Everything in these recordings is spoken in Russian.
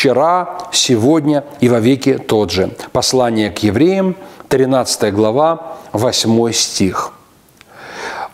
вчера, сегодня и во веки тот же. Послание к евреям, 13 глава, 8 стих.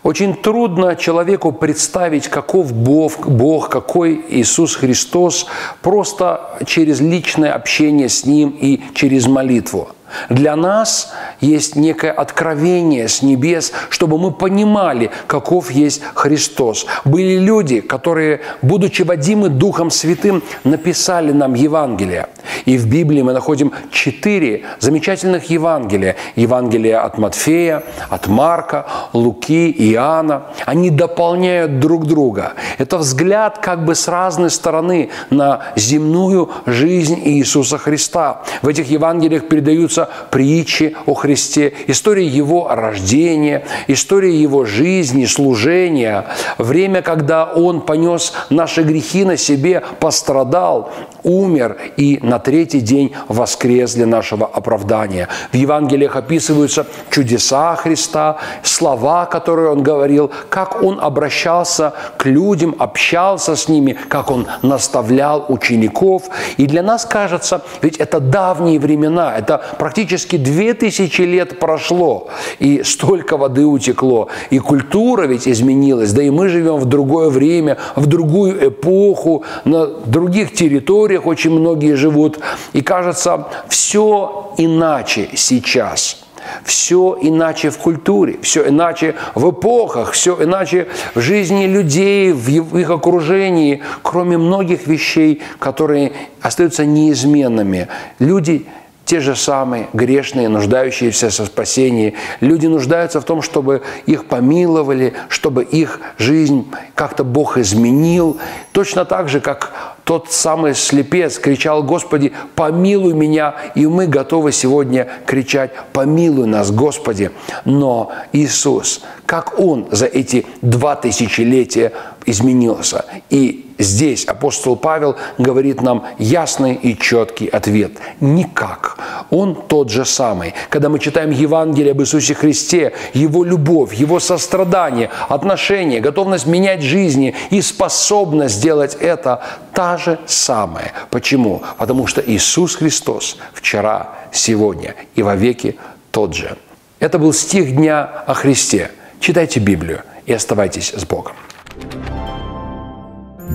Очень трудно человеку представить, каков Бог, Бог, какой Иисус Христос, просто через личное общение с Ним и через молитву. Для нас есть некое откровение с небес, чтобы мы понимали, каков есть Христос. Были люди, которые, будучи водимы Духом Святым, написали нам Евангелие. И в Библии мы находим четыре замечательных Евангелия. Евангелие от Матфея, от Марка, Луки, Иоанна. Они дополняют друг друга. Это взгляд как бы с разной стороны на земную жизнь Иисуса Христа. В этих Евангелиях передаются притчи о Христе, история Его рождения, история Его жизни, служения, время, когда Он понес наши грехи на себе, пострадал, умер и на третий день воскрес для нашего оправдания. В Евангелиях описываются чудеса Христа, слова, которые Он говорил, как Он обращался к людям, общался с ними, как Он наставлял учеников. И для нас кажется, ведь это давние времена, это практически две тысячи лет прошло, и столько воды утекло, и культура ведь изменилась, да и мы живем в другое время, в другую эпоху, на других территориях, очень многие живут. И кажется, все иначе сейчас. Все иначе в культуре, все иначе в эпохах, все иначе в жизни людей, в их окружении, кроме многих вещей, которые остаются неизменными. Люди те же самые грешные, нуждающиеся в спасении. Люди нуждаются в том, чтобы их помиловали, чтобы их жизнь как-то Бог изменил. Точно так же, как тот самый слепец кричал, Господи, помилуй меня, и мы готовы сегодня кричать, помилуй нас, Господи. Но Иисус, как Он за эти два тысячелетия изменился. И здесь апостол Павел говорит нам ясный и четкий ответ. Никак. Он тот же самый. Когда мы читаем Евангелие об Иисусе Христе, Его любовь, Его сострадание, отношение, готовность менять жизни и способность сделать это та же самая. Почему? Потому что Иисус Христос вчера, сегодня и во веки тот же. Это был стих дня о Христе. Читайте Библию и оставайтесь с Богом.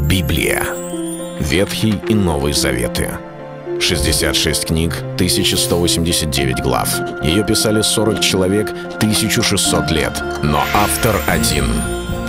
Библия. Ветхий и Новый Заветы. 66 книг, 1189 глав. Ее писали 40 человек, 1600 лет. Но автор один —